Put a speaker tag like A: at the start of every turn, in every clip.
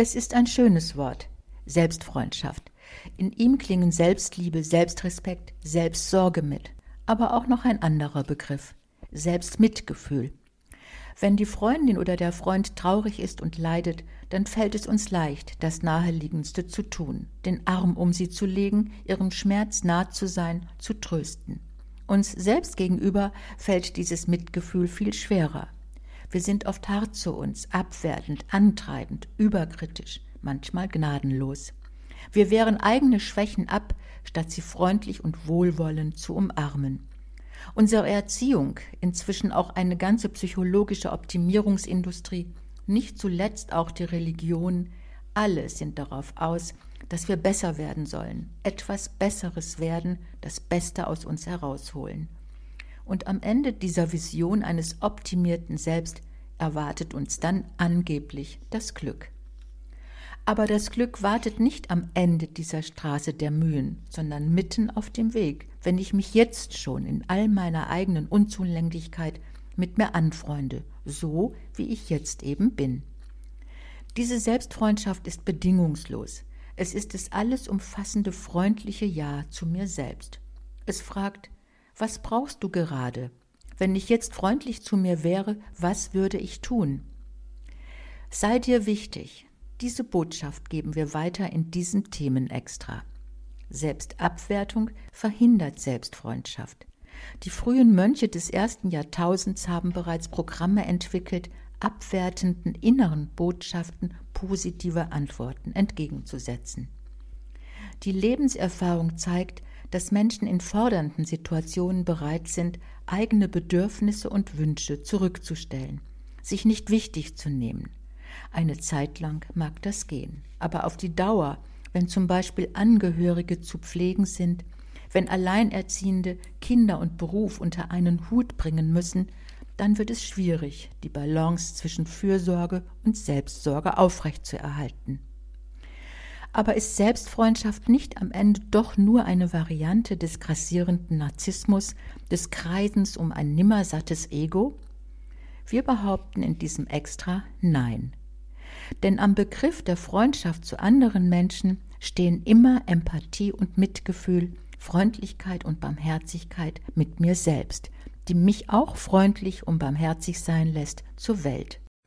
A: Es ist ein schönes Wort, Selbstfreundschaft. In ihm klingen Selbstliebe, Selbstrespekt, Selbstsorge mit, aber auch noch ein anderer Begriff, Selbstmitgefühl. Wenn die Freundin oder der Freund traurig ist und leidet, dann fällt es uns leicht, das Naheliegendste zu tun, den Arm um sie zu legen, ihrem Schmerz nah zu sein, zu trösten. Uns selbst gegenüber fällt dieses Mitgefühl viel schwerer. Wir sind oft hart zu uns, abwertend, antreibend, überkritisch, manchmal gnadenlos. Wir wehren eigene Schwächen ab, statt sie freundlich und wohlwollend zu umarmen. Unsere Erziehung, inzwischen auch eine ganze psychologische Optimierungsindustrie, nicht zuletzt auch die Religion, alle sind darauf aus, dass wir besser werden sollen, etwas Besseres werden, das Beste aus uns herausholen. Und am Ende dieser Vision eines optimierten Selbst erwartet uns dann angeblich das Glück. Aber das Glück wartet nicht am Ende dieser Straße der Mühen, sondern mitten auf dem Weg, wenn ich mich jetzt schon in all meiner eigenen Unzulänglichkeit mit mir anfreunde, so wie ich jetzt eben bin. Diese Selbstfreundschaft ist bedingungslos. Es ist das alles umfassende freundliche Ja zu mir selbst. Es fragt, was brauchst du gerade? Wenn ich jetzt freundlich zu mir wäre, was würde ich tun? Sei dir wichtig, diese Botschaft geben wir weiter in diesem Themenextra. Selbstabwertung verhindert Selbstfreundschaft. Die frühen Mönche des ersten Jahrtausends haben bereits Programme entwickelt, abwertenden inneren Botschaften positive Antworten entgegenzusetzen. Die Lebenserfahrung zeigt, dass Menschen in fordernden Situationen bereit sind, eigene Bedürfnisse und Wünsche zurückzustellen, sich nicht wichtig zu nehmen, eine Zeit lang mag das gehen, aber auf die Dauer, wenn zum Beispiel Angehörige zu pflegen sind, wenn Alleinerziehende Kinder und Beruf unter einen Hut bringen müssen, dann wird es schwierig, die Balance zwischen Fürsorge und Selbstsorge aufrechtzuerhalten. Aber ist Selbstfreundschaft nicht am Ende doch nur eine Variante des grassierenden Narzissmus, des Kreisens um ein nimmersattes Ego? Wir behaupten in diesem Extra Nein. Denn am Begriff der Freundschaft zu anderen Menschen stehen immer Empathie und Mitgefühl, Freundlichkeit und Barmherzigkeit mit mir selbst, die mich auch freundlich und barmherzig sein lässt zur Welt.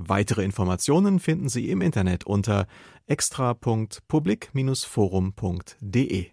B: Weitere Informationen finden Sie im Internet unter extra.public-forum.de.